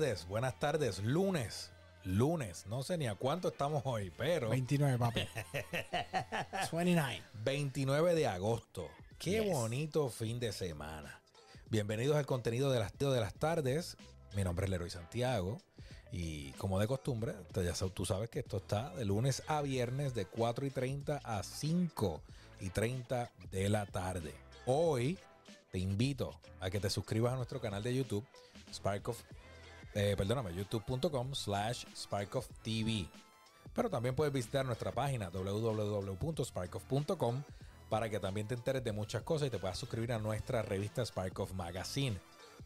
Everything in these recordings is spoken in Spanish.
Buenas tardes, buenas tardes. Lunes, lunes. No sé ni a cuánto estamos hoy, pero 29, papi. 29. 29 de agosto. Qué Yes. bonito fin de semana. Bienvenidos al contenido de las, de las tardes. Mi nombre es Leroy Santiago. Y como de costumbre, ya tú sabes que esto está de lunes a viernes de 4 y 30 a 5 y 30 de la tarde. Hoy te invito a que te suscribas a nuestro canal de YouTube, Spark of, eh, perdóname, youtube.com slash sparkoftv. Pero también puedes visitar nuestra página www.sparkoff.com para que también te enteres de muchas cosas y te puedas suscribir a nuestra revista Sparkoff Magazine.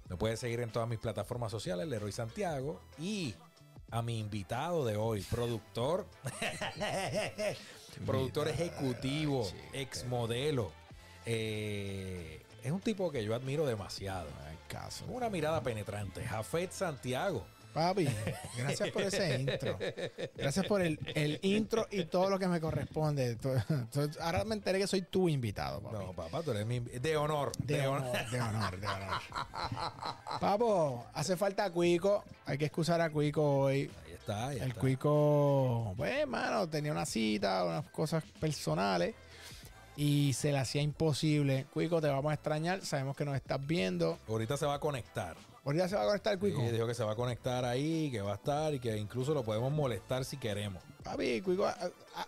Me puedes seguir en todas mis plataformas sociales, Leroy Santiago, y a mi invitado de hoy, productor, productor ejecutivo, ex modelo. Eh, es un tipo que yo admiro demasiado. Caso. Una mirada penetrante. Jafet Santiago. Papi, gracias por ese intro. Gracias por el, el intro y todo lo que me corresponde. Ahora me enteré que soy tu invitado, papi. No, papá, tú eres mi de honor. De, honor, de honor, de honor. Papo, hace falta Cuico. Hay que excusar a Cuico hoy. Ahí está, ahí El está. Cuico, pues, hermano, tenía una cita, unas cosas personales y se le hacía imposible. Cuico, te vamos a extrañar. Sabemos que nos estás viendo. Ahorita se va a conectar. Ahorita se va a conectar Cuico. Sí, dijo que se va a conectar ahí, que va a estar y que incluso lo podemos molestar si queremos. Papi, Cuico, ah,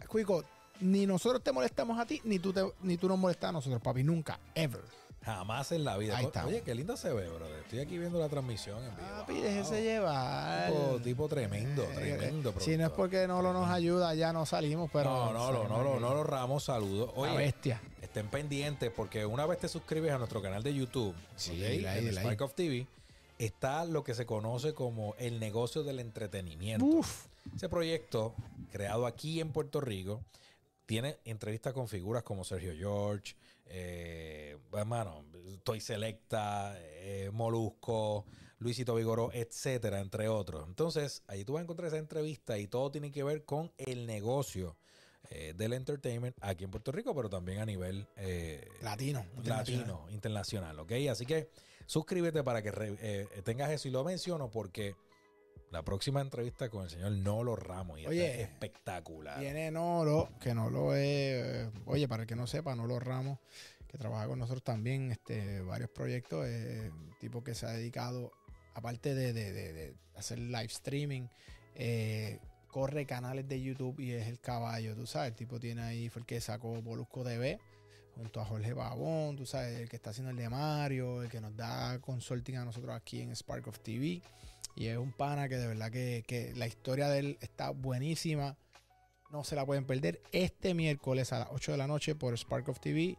Cuico, ni nosotros te molestamos a ti, ni tú, te, ni tú nos molestas a nosotros, papi. Nunca, ever. Jamás en la vida. Ahí está. Oye, qué linda se ve, brother. Estoy aquí viendo la transmisión en vivo. Wow. déjese llevar. Tipo, tipo tremendo, Eh, tremendo. Si no es productor. porque no lo nos ayuda, ya no salimos, pero. no, no, no, no, no, no, lo ramos, saludos. La Oye, bestia. estén pendientes porque una vez te suscribes a nuestro canal de YouTube, Sí, ¿ok? dile ahí, en dile ahí. Spark of TV, está lo que se conoce como el negocio del entretenimiento. Uf. Ese proyecto, creado aquí en Puerto Rico, tiene entrevistas con figuras como Sergio George, eh, hermano, Toy Selecta, eh, Molusco, Luisito Vigoró, etcétera, entre otros. Entonces, ahí tú vas a encontrar esa entrevista y todo tiene que ver con el negocio eh, del entertainment aquí en Puerto Rico, pero también a nivel Latino. latino, internacional, ¿ok? Así que suscríbete para que tengas eso y lo menciono porque la próxima entrevista con el señor Nolo Ramos y Oye, es espectacular. Viene Nolo, que no lo es. eh, Oye, para el que no sepa, Nolo Ramos, que trabaja con nosotros también, este, varios proyectos, eh, tipo que se ha dedicado, aparte de, de- de- de hacer live streaming, eh, corre canales de YouTube y es el caballo, tú sabes. El tipo tiene ahí, fue el que sacó Molusco TV junto a Jorge Babón, tú sabes, el que está haciendo el de Mario, el que nos da consulting a nosotros aquí en Spark of TV. Y es un pana que de verdad que, que la historia de él está buenísima. No se la pueden perder. Este miércoles a las 8 de la noche por Spark of TV.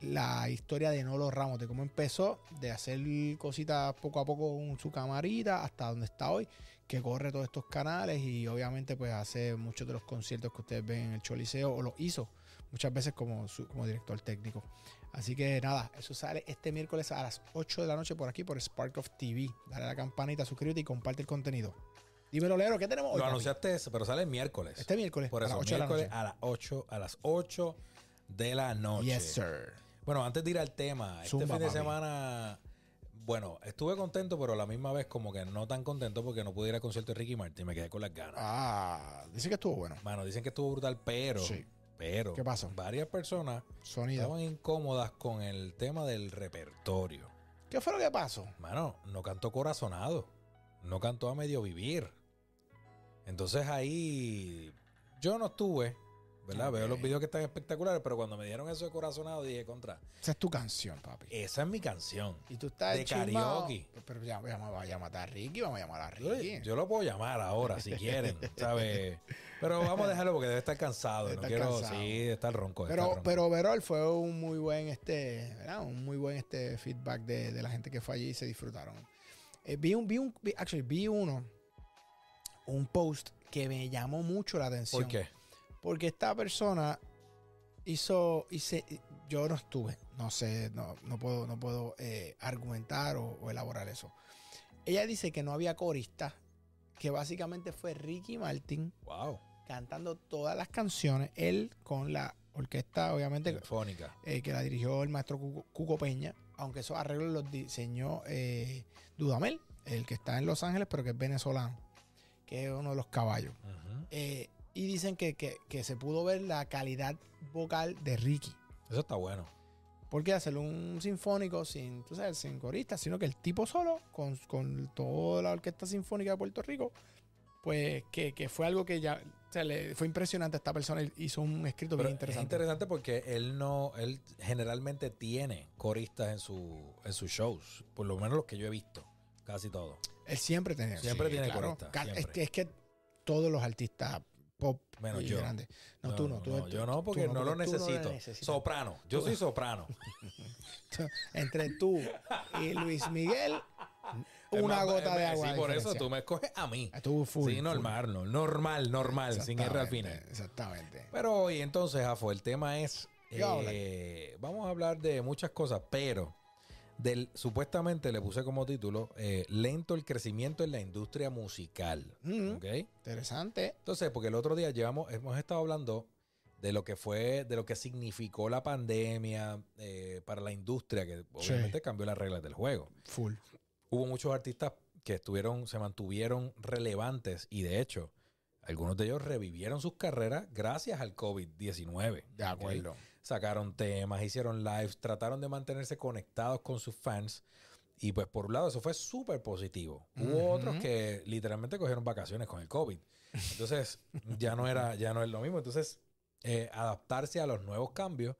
La historia de Nolo Ramos, de cómo empezó, de hacer cositas poco a poco con su camarita hasta donde está hoy, que corre todos estos canales y obviamente pues hace muchos de los conciertos que ustedes ven en el Choliseo o lo hizo muchas veces como, como director técnico. Así que nada, eso sale este miércoles a las 8 de la noche por aquí por Spark of TV. Dale a la campanita, suscríbete y comparte el contenido. Dímelo, Lero, ¿qué tenemos hoy? Lo anunciaste, eso, pero sale el miércoles. Este miércoles, Por a eso, las 8 de la miércoles noche. a las 8, a las 8 de la noche. Yes, sir. Bueno, antes de ir al tema, este fin de semana, bueno, estuve contento, pero a la misma vez como que no tan contento porque no pude ir al concierto de Ricky Martin, me quedé con las ganas. Ah, dice que estuvo bueno. Mano, dicen que estuvo brutal, pero, Sí. Pero, ¿Qué pasó? Varias personas Sonido. estaban incómodas con el tema del repertorio. ¿Qué fue lo que pasó? Mano, no cantó corazonado, no cantó a medio vivir. Entonces ahí yo no estuve, ¿verdad? Veo los videos que están espectaculares, pero cuando me dieron eso de corazonado dije contra, Esa es tu canción, papi. esa es mi canción. Y tú estás de karaoke. Pero ya, ya vamos a llamar a Ricky, vamos a llamar a Yo, Ricky. yo lo puedo llamar ahora si quieren, ¿sabes? Pero vamos a dejarlo porque debe estar cansado. Debe no estar quiero, cansado. sí, debe estar ronco. debe pero, estar ronco. pero Verol fue un muy buen este, ¿verdad? Un muy buen este feedback de, de la gente que fue allí y se disfrutaron. Eh, vi un, vi un, vi- actually, vi uno, un post que me llamó mucho la atención. ¿Por qué? Porque esta persona hizo, hice, yo no estuve, no sé, no, no puedo, no puedo eh, argumentar o, o elaborar eso. Ella dice que no había corista, que básicamente fue Ricky Martin Wow. cantando todas las canciones, él con la orquesta, obviamente, Telefónica. eh, que la dirigió el maestro Cuco, Cuco Peña, aunque esos arreglos los diseñó eh, Dudamel, el que está en Los Ángeles, pero que es venezolano, que es uno de los caballos. Eh, y dicen que, que- que se pudo ver la calidad vocal de Ricky. Eso está bueno. Porque hacer un sinfónico sin, tú sabes, sin coristas, sino que el tipo solo, con, con toda la Orquesta Sinfónica de Puerto Rico, pues que, que fue algo que ya o sea, le fue impresionante esta persona. Hizo un escrito Pero bien Es interesante. interesante porque él no, él generalmente tiene coristas en su, en sus shows, por lo menos los que yo he visto, casi todos. Él siempre tenía. Siempre tiene corista, Es que, es que todos los artistas pop Menos y yo. grandes. No, tú no. Tú, tú- yo no, tú porque no, lo porque tú no necesito. soprano. Yo Tú- soy soprano. Entre tú y Luis Miguel, una gota eh, de agua. Sí, por eso tú me escoges a mí. Estuvo full. sí, full. normal, no, normal, normal, sin R al final. Exactamente. Pero hoy entonces, Afo, el tema es... ¿Qué vamos a eh, vamos a hablar de muchas cosas, pero del supuestamente le puse como título eh, lento el crecimiento en la industria musical. Mm. Interesante. Entonces, porque el otro día llevamos, hemos estado hablando de lo que fue, de lo que significó la pandemia eh, para la industria, que obviamente cambió las reglas del juego. Full. Hubo muchos artistas que estuvieron, se mantuvieron relevantes y de hecho, algunos de ellos revivieron sus carreras gracias al COVID-19. De acuerdo. Sacaron temas, hicieron lives, trataron de mantenerse conectados con sus fans. Y pues por un lado eso fue súper positivo. Hubo otros que literalmente cogieron vacaciones con el COVID. Entonces ya no era, ya no es lo mismo. Entonces, eh, adaptarse a los nuevos cambios,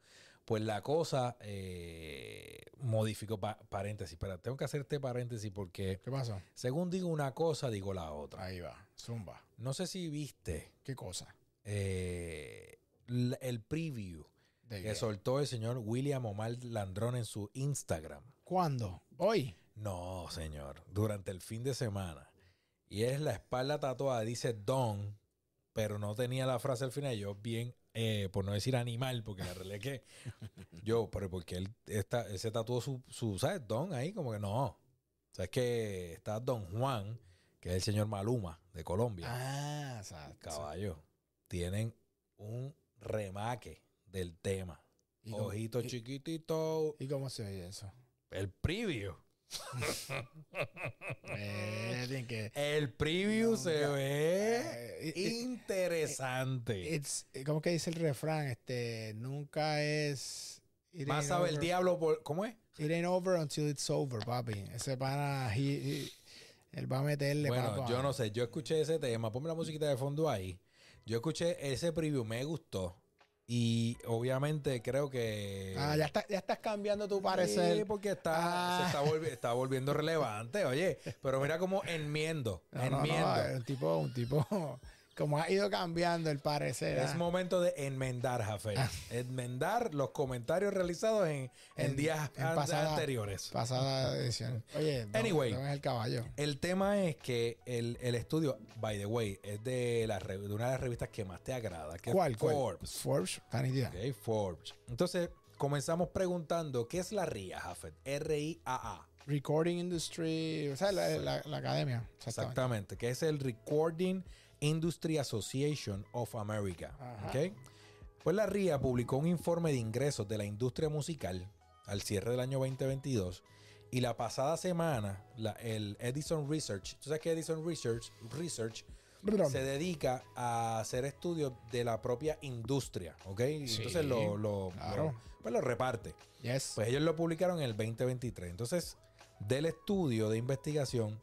pues la cosa eh, modificó. Pa- paréntesis, pero tengo que hacer este paréntesis porque ¿Qué pasó? según digo una cosa, digo la otra. Ahí va. Zumba. No sé si viste ¿Qué cosa? eh, el preview ¿De que soltó el señor William Omar Landrón en su Instagram. ¿Cuándo? Hoy. No, señor, durante el fin de semana. Y es la espalda tatuada, dice Don, pero no tenía la frase al final. Yo bien, eh, por no decir animal, porque la realidad es que yo, pero porque él, está, él se tatuó su, su, ¿sabes? Don ahí, como que no. O sea, es que está Don Juan, que es el señor Maluma de Colombia. Ah, exacto. Caballo, tienen un remake del tema. ¿Y cómo- Ojito y- chiquitito. ¿Y cómo se oye eso? El preview. Eh, que... El preview se Nunca. ve Eh, interesante. it's- ¿Cómo que dice el refrán? Este, nunca es... Más sabe el diablo por. ¿Cómo es? It ain't over until it's over, papi. Ese pana, he- he- él va a meterle, Bueno, yo no sé. Yo escuché ese tema. Ponme la musiquita de fondo ahí. Yo escuché ese preview, me gustó. Y obviamente creo que. Ah, ya, está, ya estás cambiando tu Sí, parecer. porque está, Ah. se está, volvi- está volviendo relevante, oye. Pero mira como enmiendo. No, no, no, enmiendo. un tipo, un tipo, como ha ido cambiando el parecer. Es ah. momento de enmendar, Jafé. Enmendar los comentarios realizados en, en En- días en an- pasada- anteriores. Pasada edición. Oye, no- Anyway. no es el caballo. El tema es que el, el estudio, by the way, es de, la, de una de las revistas que más te agrada, que ¿Cuál? es cuál? Forbes. Forbes, tan idea. Ok, Forbes. Entonces, comenzamos preguntando, ¿qué es la RIA, Jafet? R-I-A-A. Recording Industry, o sea, la, la- la academia. Exactamente. Exactamente, que es el Recording Industry Association of America. Ajá. ¿ok? Pues la RIA publicó un informe de ingresos de la industria musical al cierre del año 2022 y la pasada semana la- el Edison Research, tú sabes que Edison Research, Research Perdón. se dedica a hacer estudios de la propia industria, ¿ok? Sí, Entonces lo, lo- claro. lo- pues lo reparte. Yes. Pues ellos lo publicaron en el 2023. Entonces, del estudio de investigación,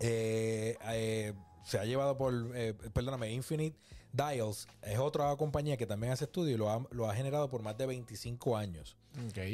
eh, eh, se ha llevado por, eh, perdóname, Infinite Dials, es otra compañía que también hace estudio y lo ha, lo ha generado por más de 25 años.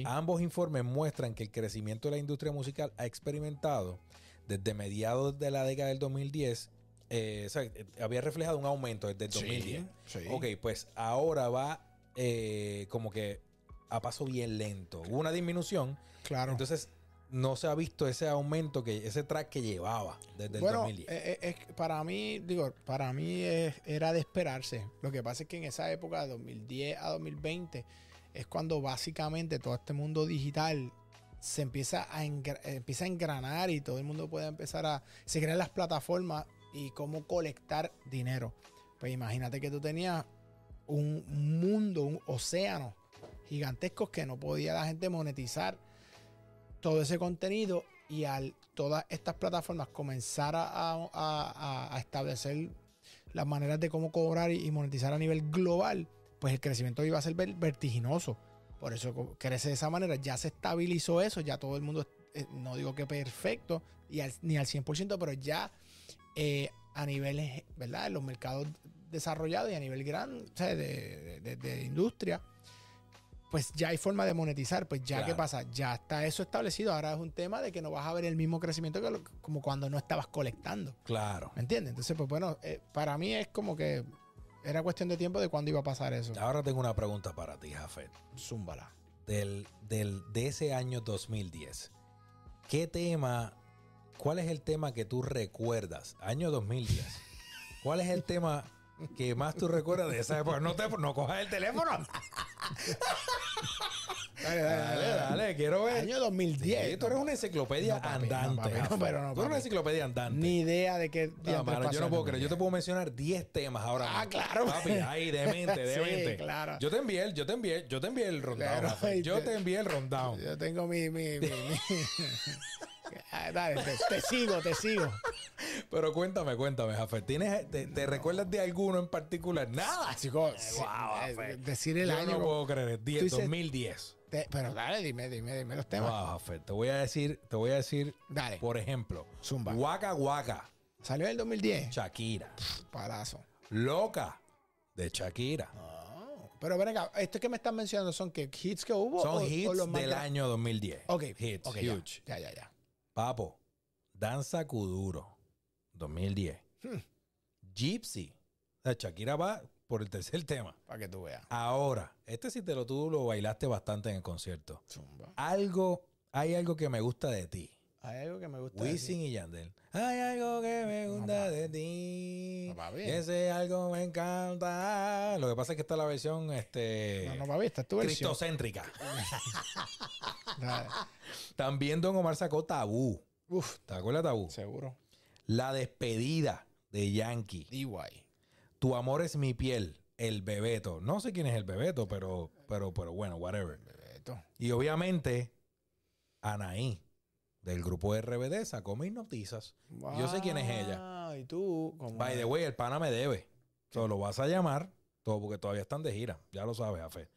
Ambos informes muestran que el crecimiento de la industria musical ha experimentado desde mediados de la década del 2010. eh, o sea, había reflejado un aumento desde el 2010. Sí, sí. Ok, pues ahora va eh, como que a paso bien lento. Hubo una disminución, Claro. entonces no se ha visto ese aumento, que ese track que llevaba desde el bueno, 2010. eh, eh, para mí, digo, para mí es- era de esperarse. Lo que pasa es que en esa época, de 2010 a 2020, es cuando básicamente todo este mundo digital se empieza a, empieza a engranar y todo el mundo puede empezar a... Se crean las plataformas y cómo colectar dinero. Pues imagínate que tú tenías un mundo, un océano gigantesco que no podía la gente monetizar todo ese contenido y al todas estas plataformas comenzar a, establecer las maneras de cómo cobrar y, monetizar a nivel global, pues el crecimiento iba a ser ver- vertiginoso. Por eso crece de esa manera. Ya se estabilizó eso, ya todo el mundo, eh, no digo que perfecto, y al- ni al 100%, pero ya eh, a niveles, ¿verdad? En los mercados desarrollados y a nivel de- de industria, pues ya hay forma de monetizar. Pues ya, ¿qué Claro. pasa? Ya está eso establecido. Ahora es un tema de que no vas a ver el mismo crecimiento que lo- como cuando no estabas colectando. Claro. ¿Me entiendes? Entonces, pues bueno, eh, para mí es como que era cuestión de tiempo de cuándo iba a pasar eso. Ahora tengo una pregunta para ti, Jafet. Zúmbala. Del, del, de ese año 2010. ¿Qué tema, cuál es el tema que tú recuerdas? Año 2010. ¿Cuál es el tema que más tú recuerdas de esa época? No, te, no cojas el teléfono. Dale, Dale, dale, quiero ver. Año 2010. Sí, tú eres una enciclopedia No, papi, no, andante. papi, no, pero no, tú eres una enciclopedia andante. Ni idea de qué No, mano, yo no puedo creer. Yo te 2010. puedo mencionar 10 temas ahora Ah, claro. Papi, ay, demente, Sí, demente. claro. Yo te envié, el- yo te envié, yo te envié el rundown. Claro, Yo te- envié el rundown. Yo tengo mi. mi, mi, mi- Ah, Dale, te, te sigo, te sigo. Pero cuéntame, cuéntame, Jafet. ¿Tienes, te, te recuerdas de alguno en particular? Nada. Chicos, wow, decir el Yo año. no puedo creer. 10, Tú dices- 2010. Te- pero dale, dime, dime, dime los temas. Wow. Te voy a decir, te voy a decir, Dale, por ejemplo, zumba. Waka Waka, Salió en el 2010. Shakira. Palazo. Loca, de Shakira. Pero ven acá, esto que me están mencionando son que hits que hubo. Son o- o hits los del año 2010. Ok, Hits, huge. Ya, ya, ya. Papo, Danza Kuduro, 2010. Hmm. Gypsy. O sea, Shakira va por el tercer tema. Para que tú veas. Ahora, este sí te lo tú lo bailaste bastante en el concierto. Zumba. Algo, hay algo que me gusta de ti. Hay algo que me gusta. Wisin y Yandel. Hay algo que me gusta de ti. No, papi. ese algo me encanta. Lo que pasa es que está la versión este, No, no, papi, esta es tu versión. cristocéntrica. También Don Omar sacó Tabú. Uf, ¿Te acuerdas de Tabú? seguro. La despedida de Yankee. DY. Tu amor es mi piel. El Bebeto. No sé quién es el Bebeto, pero, pero, pero bueno, whatever. Bebeto. Y obviamente, Anaí, del grupo RBD, sacó mis noticias. Yo sé quién es ella. Ah, Y tú, como. By the way, el pana me debe. Solo lo vas a llamar, todo porque todavía están de gira. Ya lo sabes, Afe.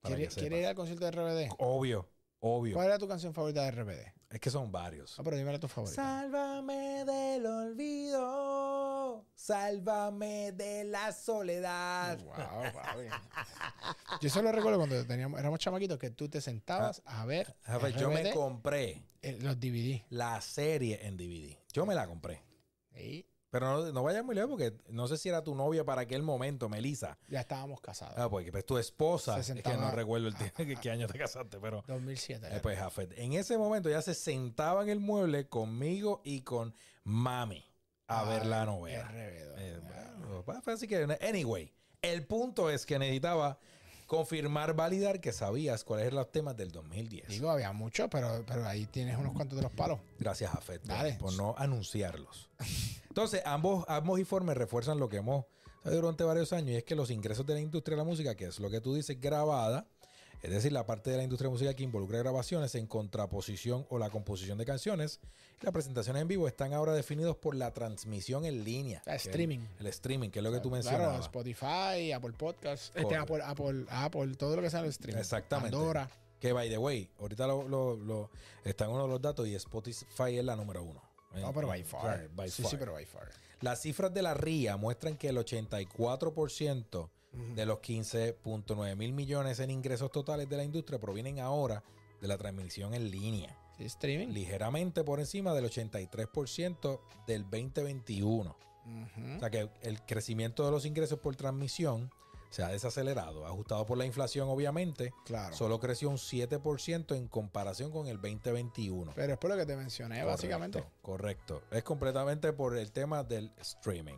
Para ¿Quiere, que quiere sepas. ir al concierto de RBD? Obvio, obvio. ¿Cuál era tu canción favorita de RBD? Es que son varios. Ah, pero dime la tu favorita. Sálvame del olvido. Sálvame de la soledad. Wow. Yo solo recuerdo cuando teníamos, éramos chamaquitos que tú te sentabas a ver Afe, yo me compré eh, los DVD. la serie en DVD. Yo me la compré. Y Pero no, no vayas muy lejos porque no sé si era tu novia para aquel momento, Melissa. ya estábamos casados. Ah, porque pues tu esposa, Se es que sentaba- no recuerdo el tiempo, que qué año te casaste, pero 2007. eh, pues Jafet, en ese momento ya se sentaba en el mueble conmigo y con mami a ver la novela. RBD. Eh, así que, anyway, el punto es que necesitaba confirmar, validar que sabías cuáles eran los temas del 2010. Digo, había muchos, pero, pero ahí tienes unos cuantos de los palos. Gracias, Jafet, por, no anunciarlos. Entonces, ambos, ambos informes refuerzan lo que hemos sabido durante varios años y es que los ingresos de la industria de la música, que es lo que tú dices, grabada, es decir, la parte de la industria de música que involucra grabaciones en contraposición o la composición de canciones, las presentaciones en vivo están ahora definidos por la transmisión en línea. El- streaming. El, streaming, que es lo que tú Claro, mencionabas. Spotify, Apple Podcasts, este. Apple, Apple, Apple, todo lo que sea el streaming. Exactamente. Pandora. Que, by the way, ahorita lo, lo, lo- está en uno de los datos y Spotify es la número uno. No, pero by Eh, far. by sí, far. sí, pero by far. Las cifras de la RIA muestran que el 84% de los 15.9 mil millones en ingresos totales de la industria provienen ahora de la transmisión en línea, Sí, streaming. ligeramente por encima del 83% del 2021. Ujú. O sea que el crecimiento de los ingresos por transmisión se ha desacelerado, ajustado por la inflación obviamente, Claro. solo creció un 7% en comparación con el 2021. pero es por lo que te mencioné, básicamente. Correcto. Es completamente por el tema del streaming.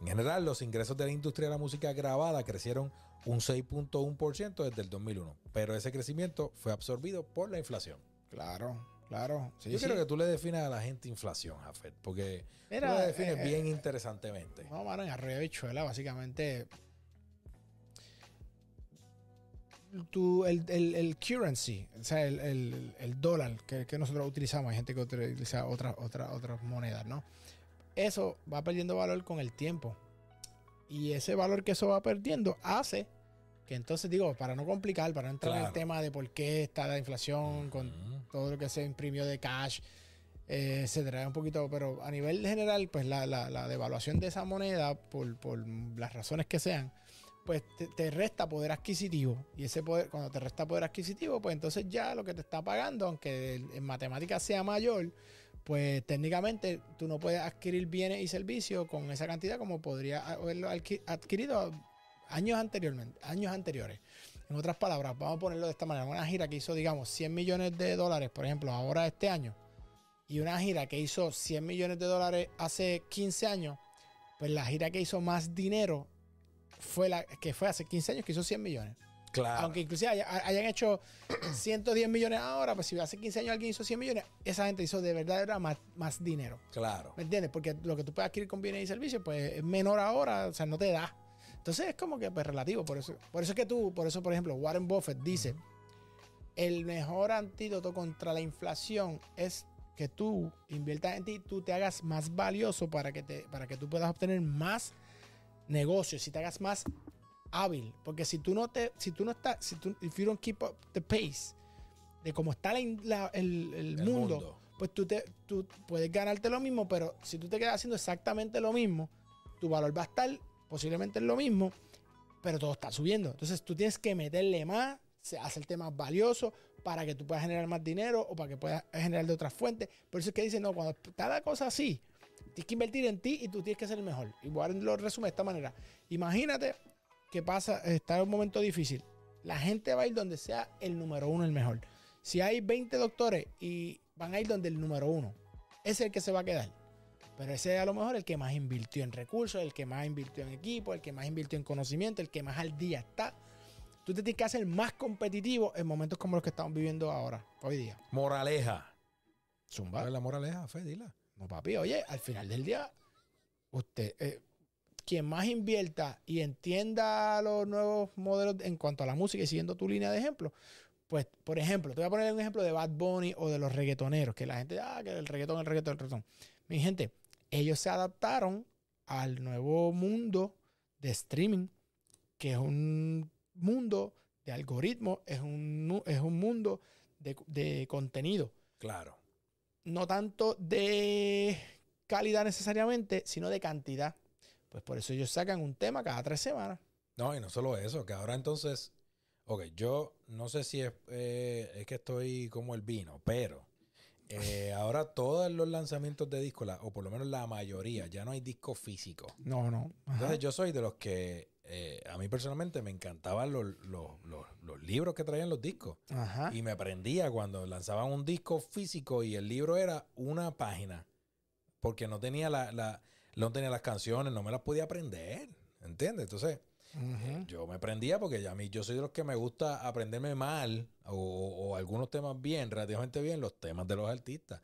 En general, los ingresos de la industria de la música grabada crecieron un 6.1% desde el 2001, pero ese crecimiento fue absorbido por la inflación. Claro, claro. Sí, Yo sí. quiero que tú le definas a la gente inflación, Jafet, porque Mira, tú la defines eh, bien interesantemente. No, mano, en arroyo bichuela, básicamente. tu, el, el, el currency, o sea, el, el- el dólar que, que nosotros utilizamos, hay gente que utiliza otras otras otras monedas, ¿no? Eso va perdiendo valor con el tiempo. Y ese valor que eso va perdiendo hace que entonces, digo, para no complicar, para no entrar en el tema de por qué está la inflación con todo lo que se imprimió de cash, eh, etcétera, un poquito, pero a nivel general, pues la, la- la devaluación de esa moneda, por, por las razones que sean, pues te, te resta poder adquisitivo. Y ese poder, cuando te resta poder adquisitivo, pues entonces ya lo que te está pagando, aunque en en matemáticas sea mayor, pues técnicamente tú no puedes adquirir bienes y servicios con esa cantidad como podría haberlo adqui- adquirido años anteriormente, años anteriores. En otras palabras, vamos a ponerlo de esta manera, una gira que hizo, digamos, 100 millones de dólares, por ejemplo, ahora este año, y una gira que hizo 100 millones de dólares hace 15 años, pues la gira que hizo más dinero fue la que fue hace 15 años que hizo 100 millones. Claro. Aunque inclusive haya- hayan hecho 110 millones ahora, pues si hace 15 años alguien hizo 100 millones, esa gente hizo de verdad era más, más dinero. Claro. ¿Me entiendes? Porque lo que tú puedes adquirir con bienes y servicios, pues es menor ahora, o sea, no te da. Entonces es como que pues, relativo. Por eso, por eso es que tú, por eso, por ejemplo, Warren Buffett dice: el mejor antídoto contra la inflación es que tú inviertas en ti, tú te hagas más valioso para que, te, para que tú puedas obtener más negocios, si te hagas más hábil. Porque si tú no te, si tú no estás, si tú, if you don't keep up the pace de cómo está la la- el, el El mundo, pues tú, te, tú puedes ganarte lo mismo, pero si tú te quedas haciendo exactamente lo mismo, tu valor va a estar posiblemente en lo mismo, pero todo está subiendo. Entonces tú tienes que meterle más, se- hacerte más valioso para que tú puedas generar más dinero o para que puedas generar de otras fuentes. Por eso es que dicen, no, cuando está la cosa así, tienes que invertir en ti y tú tienes que ser el mejor. Y Warren lo resume de esta manera. Imagínate que pasa, está en un momento difícil. La gente va a ir donde sea el número uno, el mejor. Si hay 20 doctores y van a ir donde el número uno, es el que se va a quedar. Pero ese es a lo mejor el que más invirtió en recursos, el que más invirtió en equipo, el que más invirtió en conocimiento, el que más al día está. Tú te tienes que hacer más competitivo en momentos como los que estamos viviendo ahora, hoy día. Moraleja. Zumba. ¿Cuál es la moraleja, Fe? Dila. No, papi, oye, al final del día, usted, eh, quien más invierta y entienda los nuevos modelos en cuanto a la música y siguiendo tu línea de ejemplo, pues, por ejemplo, te voy a poner un ejemplo de Bad Bunny o de los reggaetoneros, que la gente, ah, que el reggaetón, el reggaetón, el reggaetón. Mi gente, ellos se adaptaron al nuevo mundo de streaming, que es un mundo de algoritmos, es un, es un mundo de, de contenido Claro. no tanto de calidad necesariamente, sino de cantidad. Pues por eso ellos sacan un tema cada tres semanas. No, y no solo eso, que ahora entonces, ok, yo no sé si es, eh, es que estoy como el vino, pero eh, ahora todos los lanzamientos de discos, o por lo menos la mayoría, ya no hay disco físico. No, no. Ajá. Entonces yo soy de los que, eh, a mí personalmente me encantaban los, los- los- los libros que traían los discos. Ajá. Y me aprendía cuando lanzaban un disco físico y el libro era una página. Porque no tenía la, la- no tenía las canciones, no me las podía aprender. ¿Entiendes? Entonces, Ujú. yo me aprendía porque a mí yo soy de los que me gusta aprenderme mal o, o algunos temas bien, relativamente bien, los temas de los artistas.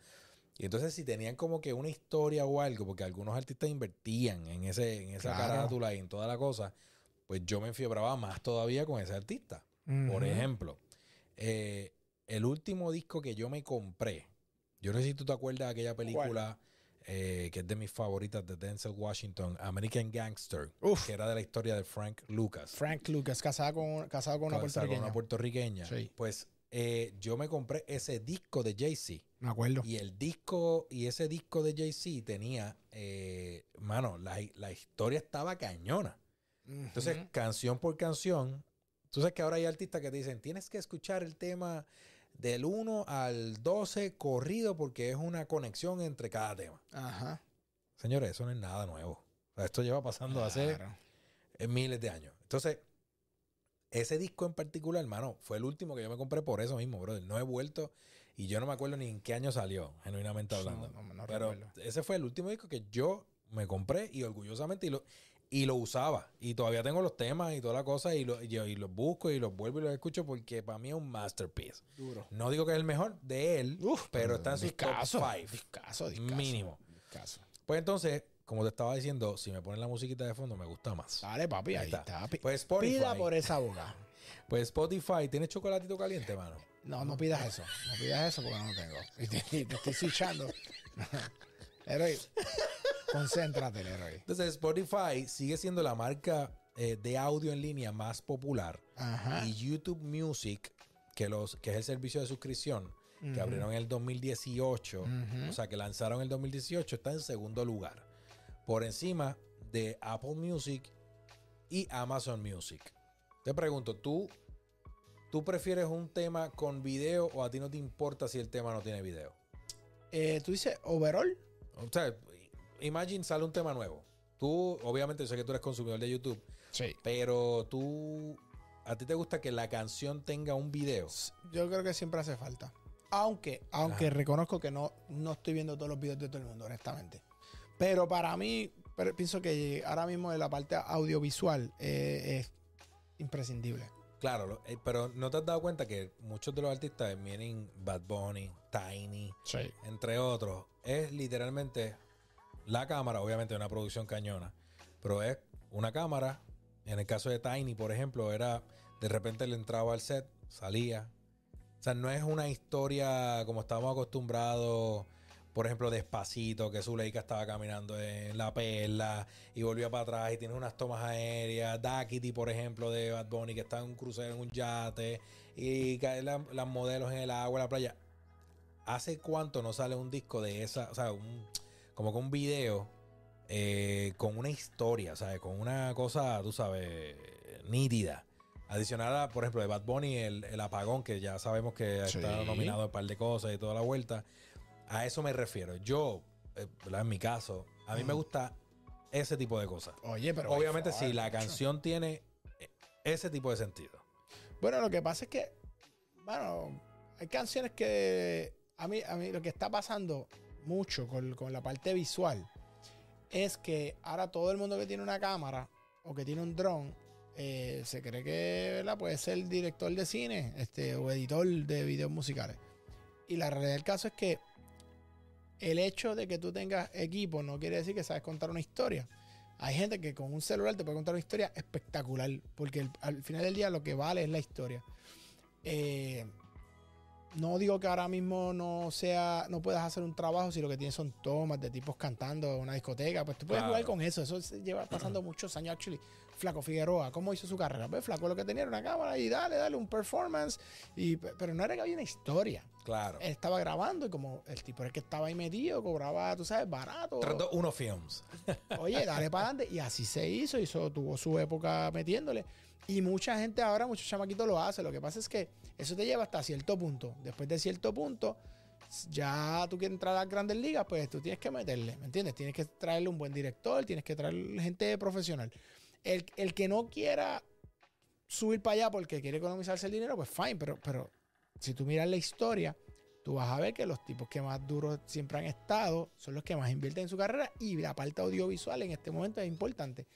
Y entonces si tenían como que una historia o algo, porque algunos artistas invertían en ese en esa Claro. carátula y en toda la cosa, pues yo me enfiebraba más todavía con ese artista. Por ejemplo, eh, el último disco que yo me compré, yo no sé si tú te acuerdas de aquella película eh, que es de mis favoritas de Denzel Washington, American Gangster, Uf. que era de la historia de Frank Lucas. Frank Lucas, casado con, casado con una casado con puertorriqueña. una puertorriqueña. Sí. Pues eh, yo me compré ese disco de Jay-Z. Me acuerdo. Y el disco, y ese disco de Jay-Z tenía, eh, mano, la, la historia estaba cañona. Entonces, canción por canción, tú sabes que ahora hay artistas que te dicen, tienes que escuchar el tema del 1 al 12 corrido porque es una conexión entre cada tema. Ajá. Señores, eso no es nada nuevo. O sea, esto lleva pasando hace Claro. eh, miles de años. Entonces, ese disco en particular, hermano, fue el último que yo me compré por eso mismo, brother. No he vuelto y yo no me acuerdo ni en qué año salió, genuinamente hablando. No, no, no Pero recuerdo. ese fue el último disco que yo me compré y orgullosamente y lo, y lo usaba. Y todavía tengo los temas y toda la cosa y, lo- y, y los busco y los vuelvo y los escucho porque para mí es un masterpiece. Duro. No digo que es el mejor de él, Uf, pero está en sus top discazo, five. Discazo. Mínimo. Pues entonces, como te estaba diciendo, si me ponen la musiquita de fondo me gusta más. Dale, papi, ahí Ahí está. Pues Spotify. Pida por esa boca. Pues Spotify, ¿tienes chocolatito caliente, mano? No, no pidas eso. No pidas eso porque no lo tengo. Y te, estoy switchando. Leroy, concéntrate, Leroy. Entonces, Spotify sigue siendo la marca eh, de audio en línea más popular. Ajá. Y YouTube Music, que, los, que es el servicio de suscripción, que abrieron en el 2018, Ujú. o sea, que lanzaron en el 2018, está en segundo lugar. Por encima de Apple Music y Amazon Music. Te pregunto, ¿tú, ¿tú prefieres un tema con video o a ti no te importa si el tema no tiene video? Eh, Tú dices overall. O sea, imagine sale un tema nuevo. Tú, obviamente, yo sé que tú eres consumidor de YouTube, Sí. pero tú, ¿a ti te gusta que la canción tenga un video? Yo creo que siempre hace falta. Aunque, aunque Ajá. reconozco que no, no estoy viendo todos los videos de todo el mundo, honestamente. Pero para mí, pero pienso que ahora mismo en la parte audiovisual eh, es imprescindible. Claro, lo- eh, pero ¿no te has dado cuenta que muchos de los artistas, vienen Bad Bunny, Tiny, Sí. entre otros, es literalmente la cámara, obviamente una producción cañona, pero es una cámara. En el caso de Tiny, por ejemplo, era de repente le entraba al set, salía. O sea, no es una historia como estábamos acostumbrados, por ejemplo, despacito, que Zuleika estaba caminando en la perla y volvía para atrás y tiene unas tomas aéreas. Daquiti, por ejemplo, de Bad Bunny, que está en un crucero, en un yate y caen la- las modelos en el agua, en la playa. ¿Hace cuánto no sale un disco de esa, o sea, un, como que un video eh, con una historia, ¿sabes? Con una cosa, tú sabes, nítida. Adicional a, por ejemplo, de Bad Bunny, el, el apagón, que ya sabemos que Sí. está nominado a un par de cosas y toda la vuelta. A eso me refiero. Yo, eh, en mi caso, a mí me gusta ese tipo de cosas. Oye, pero. Obviamente, si far, la canción tiene eh, ese tipo de sentido. Bueno, lo que pasa es que, bueno, hay canciones que a mí, a mí lo que está pasando mucho con, con la parte visual es que ahora todo el mundo que tiene una cámara o que tiene un dron eh, se cree que ¿verdad? puede ser director de cine este, o editor de videos musicales. Y la realidad del caso es que el hecho de que tú tengas equipo no quiere decir que sabes contar una historia. Hay gente que con un celular te puede contar una historia espectacular, porque al final del día lo que vale es la historia. Eh, no digo que ahora mismo no sea, no puedas hacer un trabajo si lo que tienes son tomas de tipos cantando en una discoteca, pues tú puedes Claro. jugar con eso. Eso se lleva pasando muchos años, actually. Flaco Figueroa, ¿cómo hizo su carrera? Pues Flaco lo que tenía era una cámara y dale, dale un performance, y, pero no era que había una historia. Claro. Él estaba grabando y como el tipo era el que estaba ahí metido, cobraba, tú sabes, barato. 3, 2, 1 Films. Oye, dale para adelante. Y así se hizo, hizo, tuvo su época metiéndole. Y mucha gente ahora, muchos chamaquitos lo hace. Lo que pasa es que eso te lleva hasta cierto punto. Después de cierto punto, ya tú quieres entrar a las grandes ligas, pues tú tienes que meterle, ¿me entiendes? Tienes que traerle un buen director, tienes que traer gente profesional. El, el que no quiera subir para allá porque quiere economizarse el dinero, pues fine, pero, pero si tú miras la historia, tú vas a ver que los tipos que más duros siempre han estado son los que más invierten en su carrera y la parte audiovisual en este momento es importante.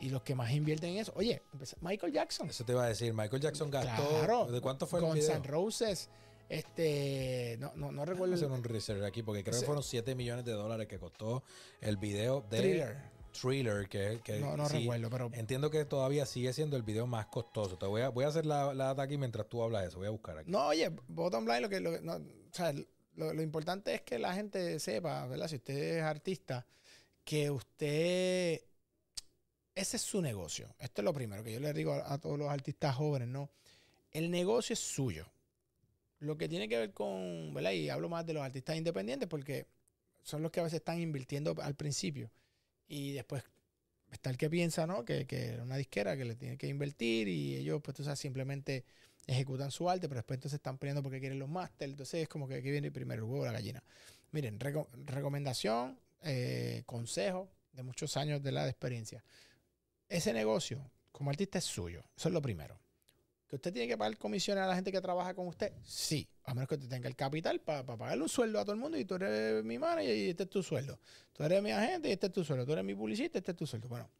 Y los que más invierten en eso, oye, empezó- Michael Jackson, Eso te iba a decir. Michael Jackson gastó. Claro. ¿De cuánto fue el con video? San Roses, este, no, no, no recuerdo Vamos a el hacer un research aquí porque creo Sí. que fueron 7 millones de dólares que costó el video de thriller. Thriller, que, que No, no sí, recuerdo, pero Entiendo que todavía sigue siendo el video más costoso. Te voy a, voy a hacer la, la data aquí mientras tú hablas de eso. Voy a buscar aquí. No, oye, bottom line, lo que, lo, no, o sea, lo, lo importante es que la gente sepa, ¿verdad? Si usted es artista, que usted, ese es su negocio. Esto es lo primero que yo le digo a, todos los artistas jóvenes, ¿no? El negocio es suyo. Lo que tiene que ver con, ¿verdad? Y hablo más de los artistas independientes porque son los que a veces están invirtiendo al principio y después está el que piensa, ¿no? Que, que una disquera que le tiene que invertir y ellos, pues tú sabes, simplemente ejecutan su arte, pero después entonces están peleando porque quieren los máster. Entonces es como que aquí viene primero el huevo la gallina. Miren, reco- recomendación, eh, consejo de muchos años de la de experiencia. Ese negocio, como artista, es suyo. Eso es lo primero. ¿Que usted tiene que pagar comisiones a la gente que trabaja con usted? Sí, a menos que usted tenga el capital para pagarle un sueldo a todo el mundo y tú eres mi manager y este es tu sueldo. Tú eres mi agente y este es tu sueldo. Tú eres mi publicista y este es tu sueldo. Bueno,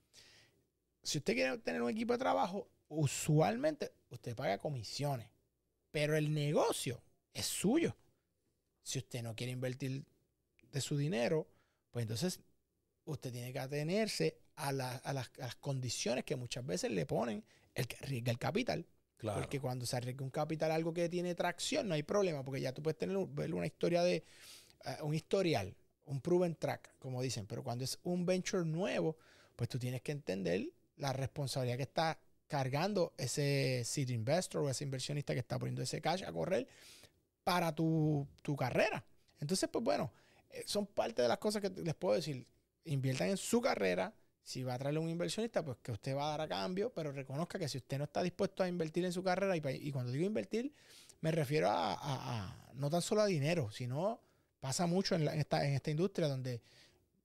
si usted quiere tener un equipo de trabajo, usualmente usted paga comisiones, pero el negocio es suyo. Si usted no quiere invertir de su dinero, pues entonces usted tiene que atenerse a, la- a las, a las condiciones que muchas veces le ponen el, que arriesga el capital. Claro. Porque cuando se arriesga un capital algo que tiene tracción, no hay problema, porque ya tú puedes tener una historia de eh, un historial, un proven track, como dicen. Pero cuando es un venture nuevo, pues tú tienes que entender la responsabilidad que está cargando ese seed investor o ese inversionista que está poniendo ese cash a correr para tu, tu carrera. Entonces, pues bueno, eh, son parte de las cosas que les puedo decir. Inviertan en su carrera. Si va a traerle un inversionista, pues que usted va a dar a cambio, pero reconozca que si usted no está dispuesto a invertir en su carrera, y, cuando digo invertir, me refiero a, a- a- no tan solo a dinero, sino pasa mucho en, la- en esta, en esta industria donde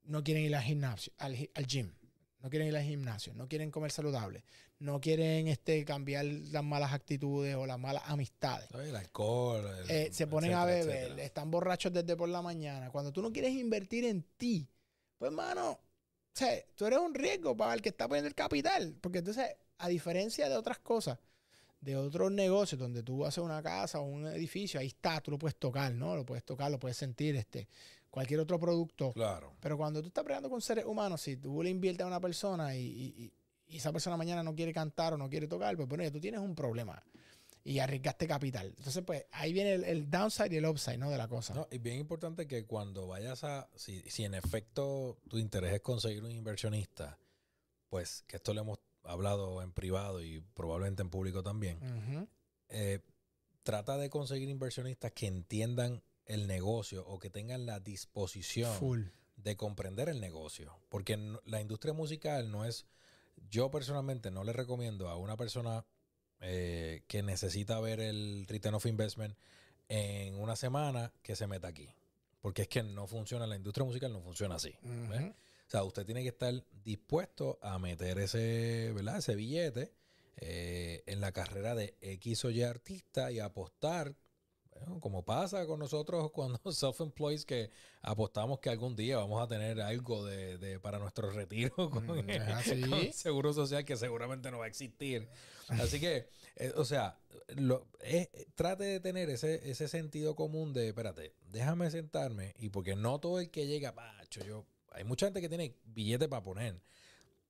no quieren ir al gimnasio, al, gym, no quieren ir al gimnasio, no quieren comer saludable, no quieren este, cambiar las malas actitudes o las malas amistades. El alcohol. el- Eh, se ponen a beber, etcétera. están borrachos desde por la mañana. Cuando tú no quieres invertir en ti, pues, mano, o sea, tú eres un riesgo para el que está poniendo el capital. Porque entonces, a diferencia de otras cosas, de otros negocios donde tú haces una casa o un edificio, ahí está, tú lo puedes tocar, ¿no? Lo puedes tocar, lo puedes sentir, este, cualquier otro producto. Claro. Pero cuando tú estás peleando con seres humanos, si tú le inviertes a una persona y, y- y- esa persona mañana no quiere cantar o no quiere tocar, pues bueno, ya tú tienes un problema. Y arriesgaste capital. Entonces, pues ahí viene el, el downside y el upside, ¿no? De la cosa. No, y bien importante que cuando vayas a, si, si en efecto tu interés es conseguir un inversionista, pues que esto lo hemos hablado en privado y probablemente en público también, eh, trata de conseguir inversionistas que entiendan el negocio o que tengan la disposición Full. de comprender el negocio. Porque la industria musical no es, yo personalmente no le recomiendo a una persona eh, que necesita ver el return of investment en una semana que se meta aquí. Porque es que no funciona, la industria musical no funciona así. O sea, usted tiene que estar dispuesto a meter ese, ¿verdad? ese billete eh, en la carrera de X o Y artista y apostar, como pasa con nosotros cuando self-employees que apostamos que algún día vamos a tener algo de, de- para nuestro retiro con, Mm, con el seguro social que seguramente no va a existir. Así que, eh, o sea, lo, eh, trate de tener ese, ese sentido común de, espérate, déjame sentarme y porque no todo el que llega, pacho, yo, hay mucha gente que tiene billete para poner,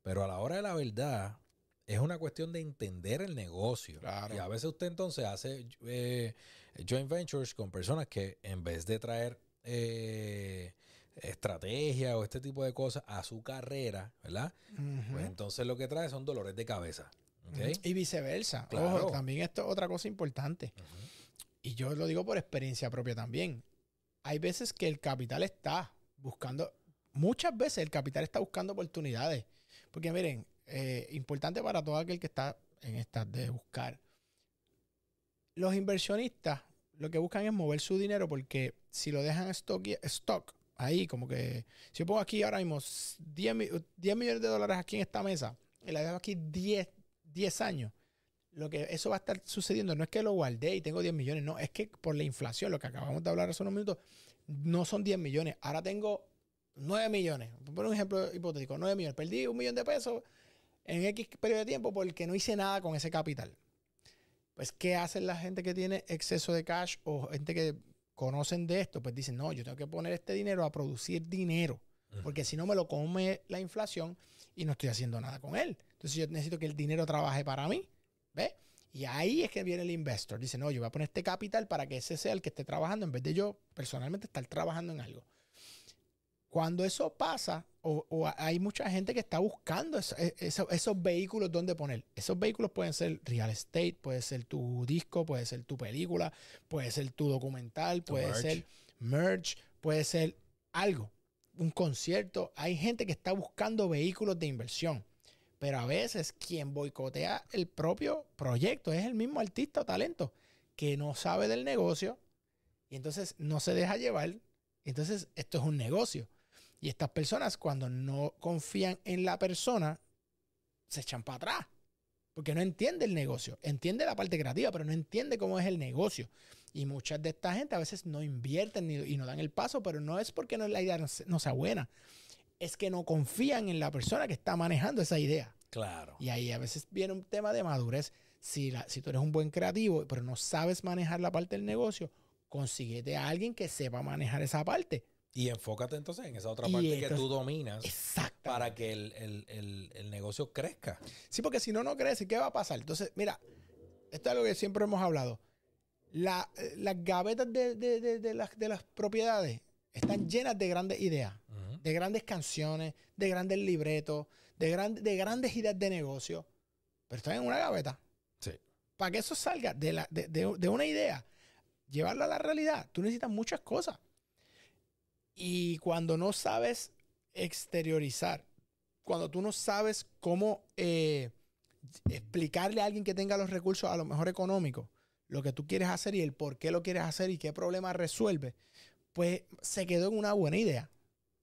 pero a la hora de la verdad es una cuestión de entender el negocio. Claro. Y a veces usted entonces hace eh, joint ventures con personas que en vez de traer eh, estrategia o este tipo de cosas a su carrera, ¿verdad? Pues entonces lo que trae son dolores de cabeza. ¿ok? Ujú. Y viceversa. Claro. Ojo, también esto es otra cosa importante. Y yo lo digo por experiencia propia también. Hay veces que el capital está buscando, muchas veces el capital está buscando oportunidades. Porque miren, eh, importante para todo aquel que está en estas de buscar. Los inversionistas lo que buscan es mover su dinero porque si lo dejan stock, ahí, como que si yo pongo aquí ahora mismo 10, mi- 10 millones de dólares aquí en esta mesa y la dejo aquí 10, 10 años, lo que eso va a estar sucediendo no es que lo guardé y tengo 10 millones, no, es que por la inflación, lo que acabamos de hablar hace unos minutos, no son 10 millones, ahora tengo 9 millones. Por un ejemplo hipotético, 9 millones. Perdí un millón de pesos en X periodo de tiempo porque no hice nada con ese capital. Pues, ¿qué hacen la gente que tiene exceso de cash o gente que conocen de esto? Pues dicen, no, yo tengo que poner este dinero a producir dinero, porque si no me lo come la inflación y no estoy haciendo nada con él. Entonces yo necesito que el dinero trabaje para mí, ¿ves? Y ahí es que viene el investor. Dice, no, yo voy a poner este capital para que ese sea el que esté trabajando en vez de yo personalmente estar trabajando en algo. Cuando eso pasa, o, o hay mucha gente que está buscando es- esos, vehículos donde poner. Esos vehículos pueden ser real estate, puede ser tu disco, puede ser tu película, puede ser tu documental, puede merch. ser merch, puede ser algo, un concierto. Hay gente que está buscando vehículos de inversión. Pero a veces quien boicotea el propio proyecto es el mismo artista o talento que no sabe del negocio y entonces no se deja llevar. Entonces esto es un negocio. Y estas personas cuando no confían en la persona se echan para atrás. Porque no entiende el negocio. Entiende la parte creativa, pero no entiende cómo es el negocio. Y muchas de esta gente a veces no invierten ni- y no dan el paso, pero no es porque no, la idea no se- no sea buena. Es que no confían en la persona que está manejando esa idea. Claro. Y ahí a veces viene un tema de madurez. Si, la- si tú eres un buen creativo, pero no sabes manejar la parte del negocio, consíguete a alguien que sepa manejar esa parte. Y enfócate entonces en esa otra parte que tú dominas para que el, el- el- el negocio crezca. Sí, porque si no, no crece. ¿Qué va a pasar? Entonces, mira, esto es algo que siempre hemos hablado. La- eh, las gavetas de, de- de- de las, de las propiedades están llenas de grandes ideas, de grandes canciones, de grandes libretos, de, gran- de grandes ideas de negocio, pero están en una gaveta. Sí. Para que eso salga de, la, de, de- de una idea, llevarlo a la realidad, tú necesitas muchas cosas. Y cuando no sabes exteriorizar, cuando tú no sabes cómo eh, explicarle a alguien que tenga los recursos, a lo mejor económicos, lo que tú quieres hacer y el por qué lo quieres hacer y qué problema resuelve, pues se quedó en una buena idea.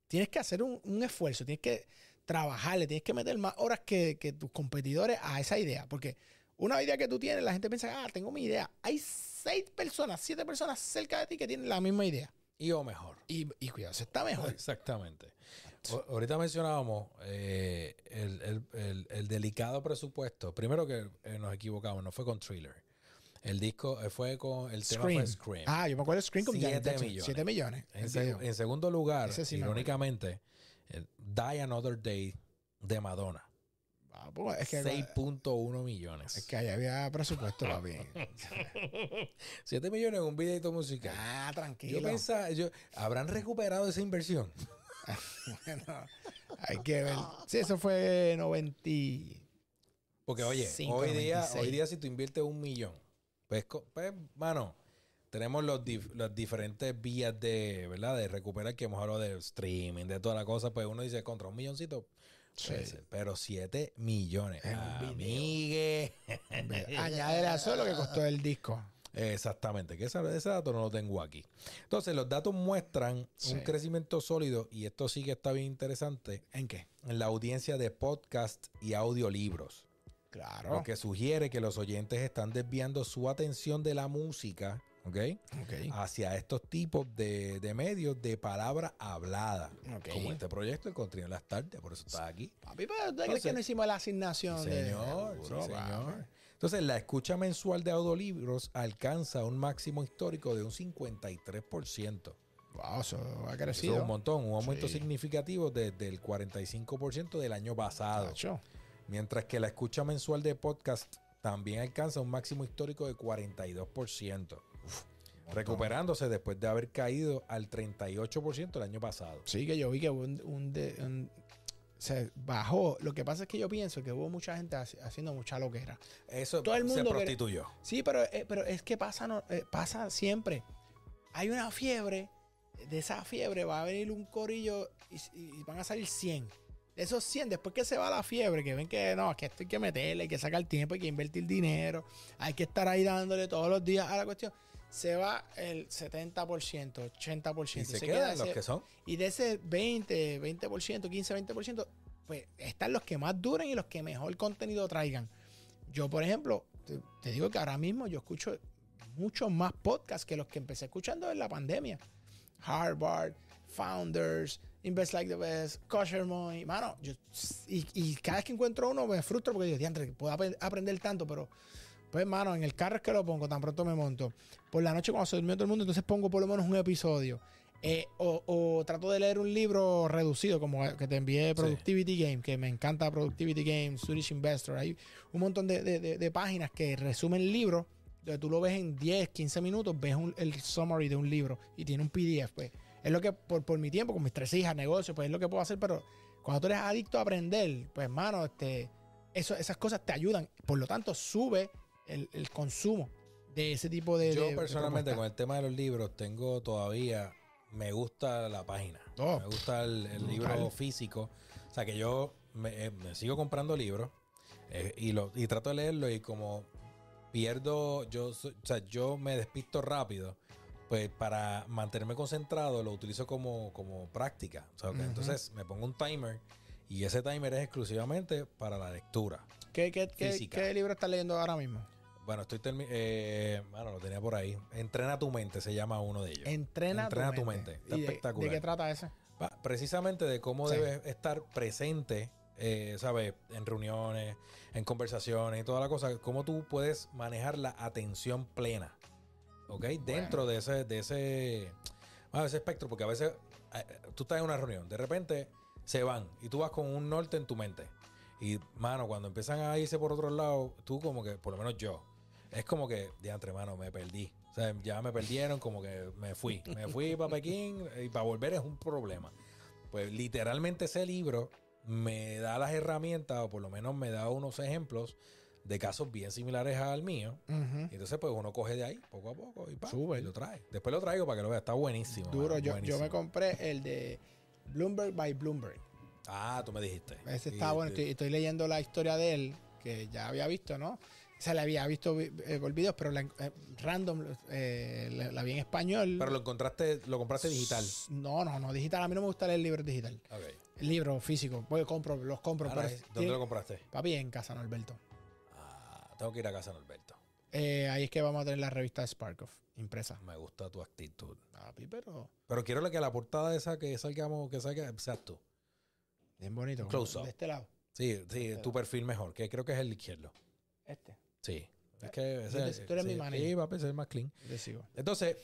Tienes que hacer un, esfuerzo, tienes que trabajarle, tienes que meter más horas que, que tus competidores a esa idea. Porque una idea que tú tienes, la gente piensa, ah, tengo mi idea. Hay seis personas, siete personas cerca de ti que tienen la misma idea. Y o mejor. Y, y cuidado, se está mejor. Exactamente. O- ahorita mencionábamos eh, el, el- el- el delicado presupuesto. Primero que eh, nos equivocamos, no fue con Thriller. El disco eh, fue con el tema Scream. fue Scream. Ah, yo me acuerdo de Scream con Janet Siete Jackson. millones. Siete millones. en, se- segundo lugar, sí irónicamente, Die Another Day de Madonna. Ah, pues, es que, 6.1 millones. es que ahí había presupuesto, papi. 7 millones en un videito musical. ah, tranquilo. Yo pensaba, yo, ¿habrán recuperado esa inversión? Bueno, hay que ver. Sí, eso fue 90. y- Porque, oye, hoy día, 96. hoy día si tú inviertes un millón, pues, pues mano, tenemos los, dif- las diferentes vías de, ¿verdad? De recuperar, que hemos hablado de streaming, de toda la cosa, pues uno dice, contra un milloncito, Sí. pero 7 millones. En video. Amigue. Añadir a eso lo que costó el disco. Exactamente, que ese, ese dato no lo tengo aquí. Entonces, los datos muestran Sí. un crecimiento sólido, y esto sí que está bien interesante, ¿En qué? en la audiencia de podcast y audiolibros. Claro. Lo que sugiere que los oyentes están desviando su atención de la música, Hacia estos tipos de, de medios de palabra hablada. Como este proyecto, el contenido de las tardes, por eso está aquí. Papi, pero ¿tú crees Entonces- que no hicimos la asignación? De- señor, sí, señor. Entonces, la escucha mensual de audiolibros alcanza un máximo histórico de un 53%. Wow, eso ha Eso crecido. es un montón, un aumento Sí. significativo desde el 45% del año pasado. Mientras que la escucha mensual de podcast también alcanza un máximo histórico de 42%. Recuperándose después de haber caído al 38% el año pasado. Sí, que yo vi que hubo un, un de- un- se bajó. Lo que pasa es que yo pienso que hubo mucha gente haci- haciendo mucha loquera. Eso Todo el se mundo quiere- prostituyó. Sí, pero, eh, pero es que pasa, no- eh, pasa siempre. Hay una fiebre, de esa fiebre va a venir un corillo y, y van a salir 100. De esos 100, después que se va la fiebre, que ven que no, que esto hay que meterle, hay que sacar tiempo, hay que invertir dinero, hay que estar ahí dándole todos los días a la cuestión, se va el 70%, 80%. Y se, se quedan queda los que son. y de ese 20, 20%, 15, 20%, pues están los que más duren y los que mejor contenido traigan. Yo, por ejemplo, te, te digo que ahora mismo yo escucho muchos más podcasts que los que empecé escuchando en la pandemia. Harvard, Founders, Invest Like the Best, Kosher Money, mano, yo, y, y cada vez que encuentro uno me frustro porque digo, diantre, puedo ap- aprender tanto, pero pues, mano, en el carro es que lo pongo, tan pronto me monto. Por la noche cuando se durmió todo el mundo, entonces pongo por lo menos un episodio. Eh, o, o trato de leer un libro reducido, como que te envié Productivity Game, que me encanta Productivity Game, Swedish Investor. Hay un montón de, de- de- de páginas que resumen el libro, donde tú lo ves en 10, 15 minutos, ves un- el summary de un libro y tiene un PDF. Pues. Es lo que, por, por mi tiempo, con mis tres hijas, negocios, pues es lo que puedo hacer, pero cuando tú eres adicto a aprender, pues, mano, este, eso, esas cosas te ayudan. Por lo tanto, sube el, el consumo de ese tipo de. Yo de- de personalmente con el tema de los libros tengo todavía, me gusta la página, Oh, me gusta el, libro físico, o sea que yo me, eh, me sigo comprando libros eh, y, lo, y trato de leerlo y como pierdo, yo, o sea, yo me despisto rápido, pues para mantenerme concentrado lo utilizo como, como práctica, o sea, entonces me pongo un timer y ese timer es exclusivamente para la lectura. ¿Qué, qué, qué- física. qué libro estás leyendo ahora mismo? Bueno, estoy eh, bueno, lo tenía por ahí. Entrena tu mente, se llama uno de ellos. Entrena, Entrena tu mente. Está ¿Y de- espectacular. ¿De qué trata ese? Precisamente de cómo Sí. debes estar presente, eh, ¿sabes? En reuniones, en conversaciones y toda la cosa. Cómo tú puedes manejar la atención plena. ¿Ok? Dentro de ese, de ese, ah, ese espectro, porque a veces eh, tú estás en una reunión, de repente se van y tú vas con un norte en tu mente. Y, mano, cuando empiezan a irse por otro lado, tú como que, por lo menos yo, es como que, de mano, me perdí. O sea, ya me perdieron, como que me fui. Me fui para Pekín y para volver es un problema. Pues literalmente ese libro me da las herramientas, o por lo menos me da unos ejemplos de casos bien similares al mío. Y entonces, pues uno coge de ahí, poco a poco, y, pa, Súper. y lo trae. Después lo traigo para que lo vea. Está buenísimo. Duro, mano, yo, yo me compré el de Bloomberg by Bloomberg. Ah, tú me dijiste. Ese está bueno. Estoy, estoy leyendo la historia de él, que ya había visto, ¿no? O sea, la había visto vi- eh, por videos, pero la, eh, random, eh, la, la vi en español. Pero lo encontraste, lo compraste digital. No, no, no, digital. A mí no me gusta leer libros digital. Ok. El libro físico. Pues compro, los compro. Ah. ¿Dónde tiene- lo compraste? Papi, en casa, Norberto. Ah, tengo que ir a casa, Norberto. Eh, ahí es que vamos a tener la revista Spark of, impresa. Me gusta tu actitud. Papi, pero Pero quiero que la portada esa que salgamos, que salga, exacto. Bien bonito. Close up. De este lado. Sí, sí, tu perfil mejor, que creo que es el izquierdo. Este. Sí. Es que ese- Tú eres- tú eres mi manager. Sí, papi, ese es más clean. Entonces,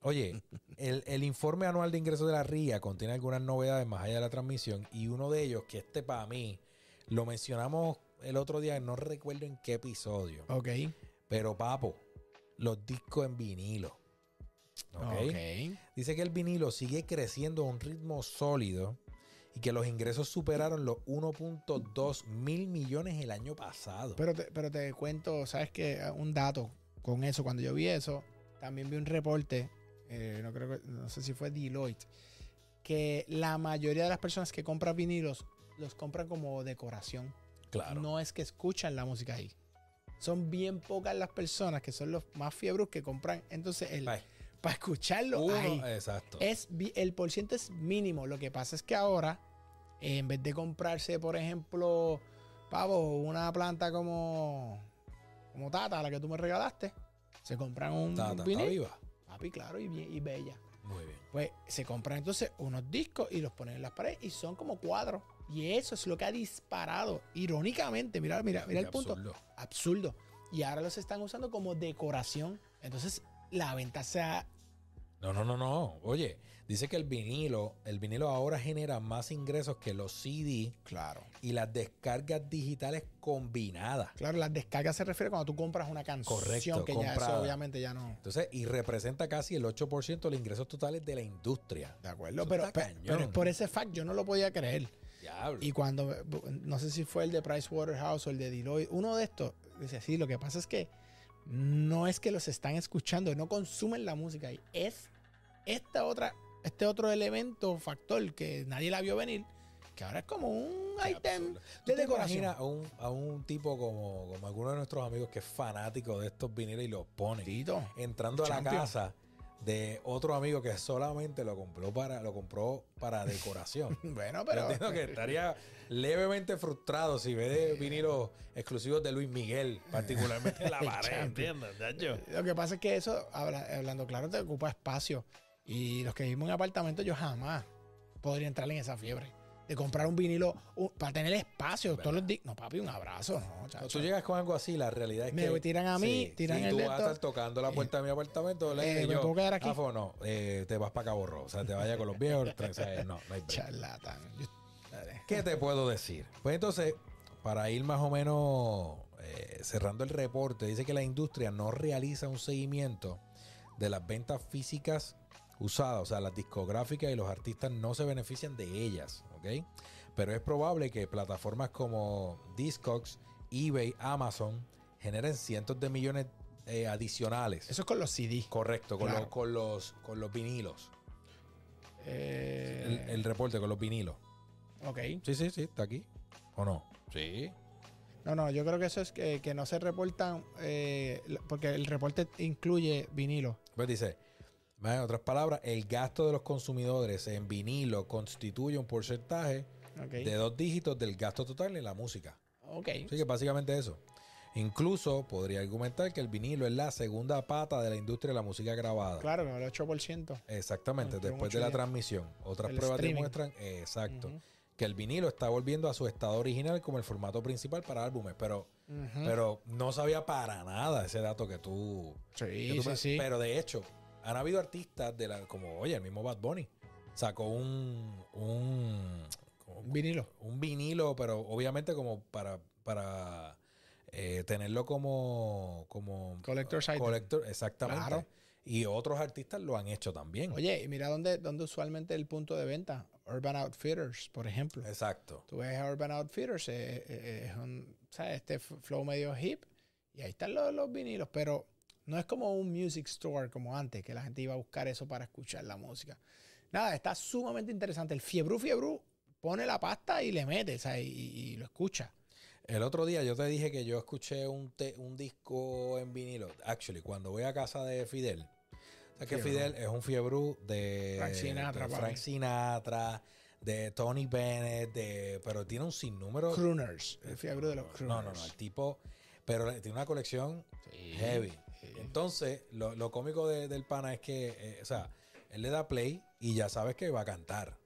oye, el, el informe anual de ingresos de la RIA contiene algunas novedades más allá de la transmisión y uno de ellos, que este para mí, lo mencionamos el otro día, no recuerdo en qué episodio, Ok. pero papo, los discos en vinilo. ¿ok? Ok. Dice que el vinilo sigue creciendo a un ritmo sólido y que los ingresos superaron los 1.2 mil millones el año pasado. Pero te, pero te cuento, ¿sabes qué? Un dato con eso. Cuando yo vi eso, también vi un reporte, eh, no creo que, no sé si fue Deloitte, que la mayoría de las personas que compran vinilos los compran como decoración. claro. No es que escuchan la música ahí. Son bien pocas las personas que son los más fiebros que compran. Entonces, el, Ay, para escucharlo uno- ahí, exacto. es, el porciento es mínimo. Lo que pasa es que ahora, eh, en vez de comprarse, por ejemplo, pavo, una planta como, como Tata, la que tú me regalaste, se compran un, está vinil. viva. Papi, claro, y, bien- y bella. Muy bien. Pues se compran entonces unos discos y los ponen en las paredes y son como cuadros. Y eso es lo que ha disparado. Irónicamente, mira, mira, mira el punto. absurdo. Absurdo. Y ahora los están usando como decoración. Entonces la venta se ha No, no, no, no. Oye, dice que el vinilo, el vinilo ahora genera más ingresos que los CD Claro. y las descargas digitales combinadas. Claro, las descargas se refiere cuando tú compras una canción Correcto, que ya eso obviamente ya no. Entonces, y representa casi el 8% de los ingresos totales de la industria. De acuerdo, pero, está pe- cañón. pero por ese fact yo no lo podía creer. Diablo. Y cuando, no sé si fue el de Pricewaterhouse o el de Deloitte, uno de estos, dice, sí, lo que pasa es que no es que los están escuchando, no consumen la música ahí. Es esta otra, este otro elemento, factor que nadie la vio venir, que ahora es como un Qué item absurdo. ¿Tú de te decoración. a un, a un tipo como, como alguno de nuestros amigos que es fanático de estos vinilos y los pone Tito, entrando a la casa de otro amigo que solamente lo compró para lo compró para decoración? Bueno, Pero entiendo que estaría levemente frustrado si ve de vinilos exclusivos de Luis Miguel, particularmente en la pared. Lo que pasa es que eso, habla- hablando claro, te ocupa espacio. Y los que vivimos en apartamento, yo jamás podría entrar en esa fiebre. De comprar un vinilo un- para tener espacio. Todos los di- No, papi, un abrazo. No, chacho. tú llegas con algo así, la realidad es Me que. tiran a mí, tiran si el tú vas a estar tocando la puerta de mi apartamento, le Eh, ¿me puedo quedar aquí? "Afo, no, eh, te vas para Cabo Rojo. O sea, te vayas con los viejos. o sea, no, no hay. Charlatán. ¿Qué te puedo decir? Pues entonces, para ir más o menos eh, cerrando el reporte, dice que la industria no realiza un seguimiento de las ventas físicas usadas, o sea, las discográficas y los artistas no se benefician de ellas, ¿ok? Pero es probable que plataformas como Discogs, eBay, Amazon generen cientos de millones eh, adicionales. Eso es con los CD. Correcto, con, Claro. los, con, los, con los vinilos. Eh, El, el reporte con los vinilos. ok. Sí, sí, sí, está aquí. ¿O no? Sí. No, no, yo creo que eso es que, que no se reportan, eh, porque el reporte incluye vinilo. Pues dice, más en otras palabras, el gasto de los consumidores en vinilo constituye un porcentaje de dos dígitos del gasto total en la música. Ok. Así que básicamente eso. Incluso podría argumentar que el vinilo es la segunda pata de la industria de la música grabada. Claro, el 8%. Exactamente, después de la transmisión. Otras El pruebas streaming. demuestran, exacto, que el vinilo está volviendo a su estado original como el formato principal para álbumes. Pero, pero no sabía para nada ese dato que tú, que sí, tú sí, sí. Pero de hecho, han habido artistas de la, como, oye, el mismo Bad Bunny sacó un, un, como- vinilo. un vinilo, pero obviamente como para, para eh, tenerlo como, como Collector's collector, exactamente. Claro. Y otros artistas lo han hecho también. Oye, y mira dónde, dónde usualmente el punto de venta. Urban Outfitters, por ejemplo. Exacto. Tú ves a Urban Outfitters, eh, eh, es un, ¿sabes? Este flow medio hip. Y ahí están los, los vinilos. Pero no es como un music store como antes, que la gente iba a buscar eso para escuchar la música. Nada, está sumamente interesante. El Fiebru Fiebru pone la pasta y le mete, ¿sabes? Y, y lo escucha. El otro día yo te dije que yo escuché un, te- un disco en vinilo. Actually, cuando voy a casa de Fidel. O sea que. Fidel es un fiebre de Frank Sinatra, de. Frank Sinatra, de Tony Bennett, de, pero tiene un sinnúmero. Crooners. El Fiebru de los Crooners. No, no, no, el tipo, pero tiene una colección Sí, heavy. Sí. Entonces, lo, lo cómico de- del pana es que, eh, o sea, él le da play y ya sabes que va a cantar.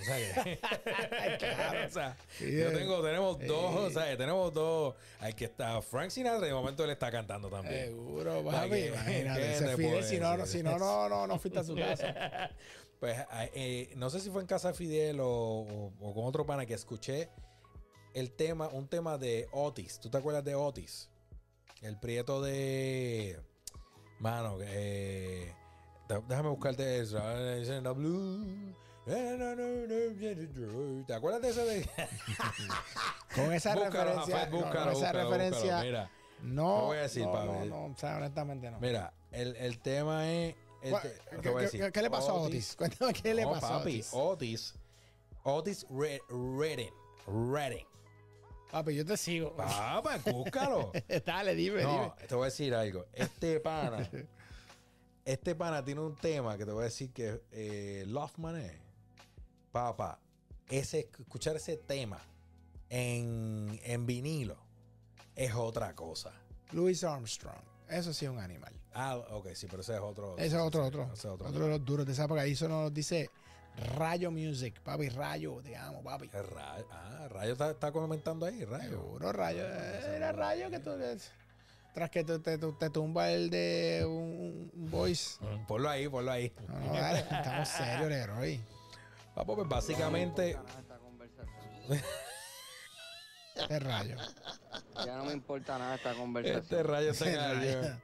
O sea, que- Claro. o sea, Sí, yo eh. tengo, tenemos Sí. dos, o sea, tenemos dos. Hay que está Frank Sinatra y de momento él está cantando también. Seguro, papi. que- Imagínate. ¿qué Ese te Fidel, puedo si no, no, si no, no, no, no fuiste a su casa. Pues eh, eh, no sé si fue en casa de Fidel o, o- o con otro pana que escuché el tema, un tema de Otis. ¿Tú te acuerdas de Otis? El prieto de. Mano, eh, déjame buscarte eso. ¿Te acuerdas de ese de.? Con esa Búscalo, referencia, Jafet, no, con búscalo, esa búscalo, referencia, búscalo. Mira, no, Te voy a decir, no, papi. no, no, o sea, honestamente no. mira, el, el tema es. el ¿Cuál- te- te ¿Qué, a qué- qué le pasó a Otis? Cuéntame qué le No, pasó a papi, Otis. Otis. Otis Re- Redding. Redding. Papi, yo te sigo. Papá, búscalo. Dale, dime, dime. No, te voy a decir algo. Este pana, este pana tiene un tema que te voy a decir que eh, Love Money. Papá, ese, escuchar ese tema en, en vinilo es otra cosa. Louis Armstrong. Eso sí es un animal. Ah, ok, sí, pero ese es otro. Ese es otro, otro. ese es Otro, otro. de los duros de esa época. Ahí eso nos dice Rayo Music. Papi, Rayo, te amo, papi. Rayo. Ah, Rayo está, está comentando ahí, Rayo. Seguro, Rayo. eh, Era Rayo que tú... Tras que te, te, te tumba el de un, un voice. Mm, Ponlo ahí, ponlo ahí. No, no, dale, estamos serios, Leroy. Papo, pues básicamente. Este Rayo. Ya no me importa nada esta conversación. Este rayo se Este cayó. Rayo.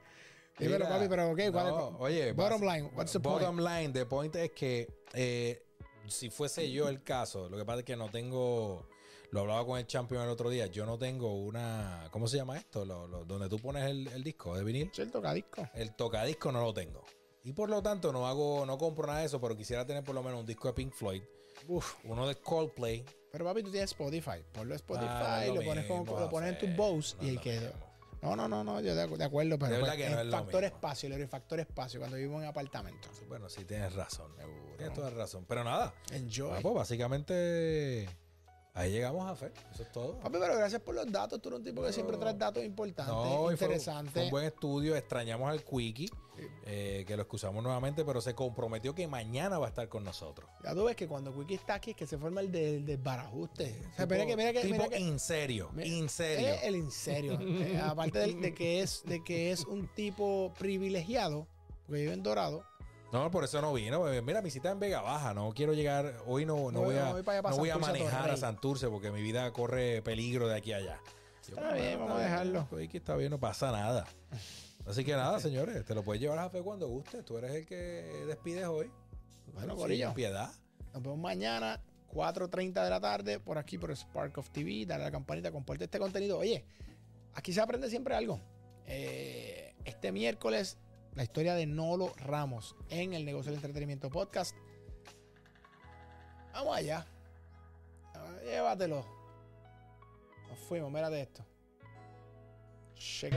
Dímelo, papi, pero ok, ¿cuál es- Oye, Bottom line, what's the bottom point? line, the point es que eh, si fuese yo el caso, lo que pasa es que no tengo, lo hablaba con el champion el otro día, yo no tengo una, ¿cómo se llama esto? Lo, lo- donde tú pones el, el disco de vinil, el tocadisco. el tocadisco no lo tengo. Y por lo tanto no hago, no compro nada de eso, pero quisiera tener por lo menos un disco de Pink Floyd, Uf. uno de Coldplay. Pero papi, tú tienes Spotify. Ponlo Spotify, Ah, lo, lo pones, como- lo pones en tu Bose no y ahí quedó. No, no, no, no, yo de, acuerdo, pero pues, que no el es factor mismo. espacio, Leroy, factor espacio, cuando vivimos en apartamento. Bueno, sí tienes razón. Seguro. Tienes toda razón. Pero nada, Enjoy. ah, pues básicamente ahí llegamos a fe. Eso es todo. Papi, pero gracias por los datos. Tú eres un tipo que siempre traes datos importantes, No, y fue- interesantes. Fue, un buen estudio. Extrañamos al Quickie, eh, que lo excusamos nuevamente, pero se comprometió que mañana va a estar con nosotros. Ya tú ves que cuando Quickie está aquí es que se forma el del desbarajuste. O sea, Tipo- mira que, mira que, tipo mira que- in serio, él serio. es el en serio. Eh, aparte del- de, que es, de que es un tipo privilegiado, porque vive en Dorado. No, por eso no vino. Mira, mi cita en Vega Baja. No quiero llegar. Hoy no, no, No, voy, a, no, voy no a manejar a. Santurce porque mi vida corre peligro de aquí a allá. Está bien, vamos a dejarlo. Quickie está bien, no pasa nada. Así que nada, señores, te lo puedes llevar a fe cuando guste. Tú eres el que despides hoy. Bueno, Sí, Corillo. en piedad. Nos vemos mañana, 4.30 de la tarde, por aquí por Spark of TV. Dale a la campanita, comparte este contenido. Oye, aquí se aprende siempre algo. Eh, este miércoles, la historia de Nolo Ramos en el negocio del entretenimiento podcast. Vamos allá. Llévatelo. Nos fuimos, mira de esto. Check.